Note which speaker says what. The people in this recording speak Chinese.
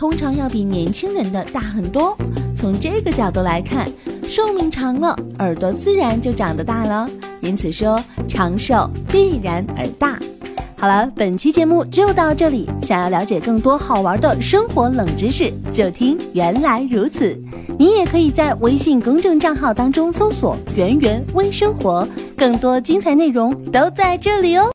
Speaker 1: 通常要比年轻人的大很多。从这个角度来看寿命长了耳朵自然就长得大了。因此说长寿必然而大。好了本期节目就到这里想要了解更多好玩的生活冷知识就听原来如此。你也可以在微信公众账号当中搜索圆圆微生活更多精彩内容都在这里哦。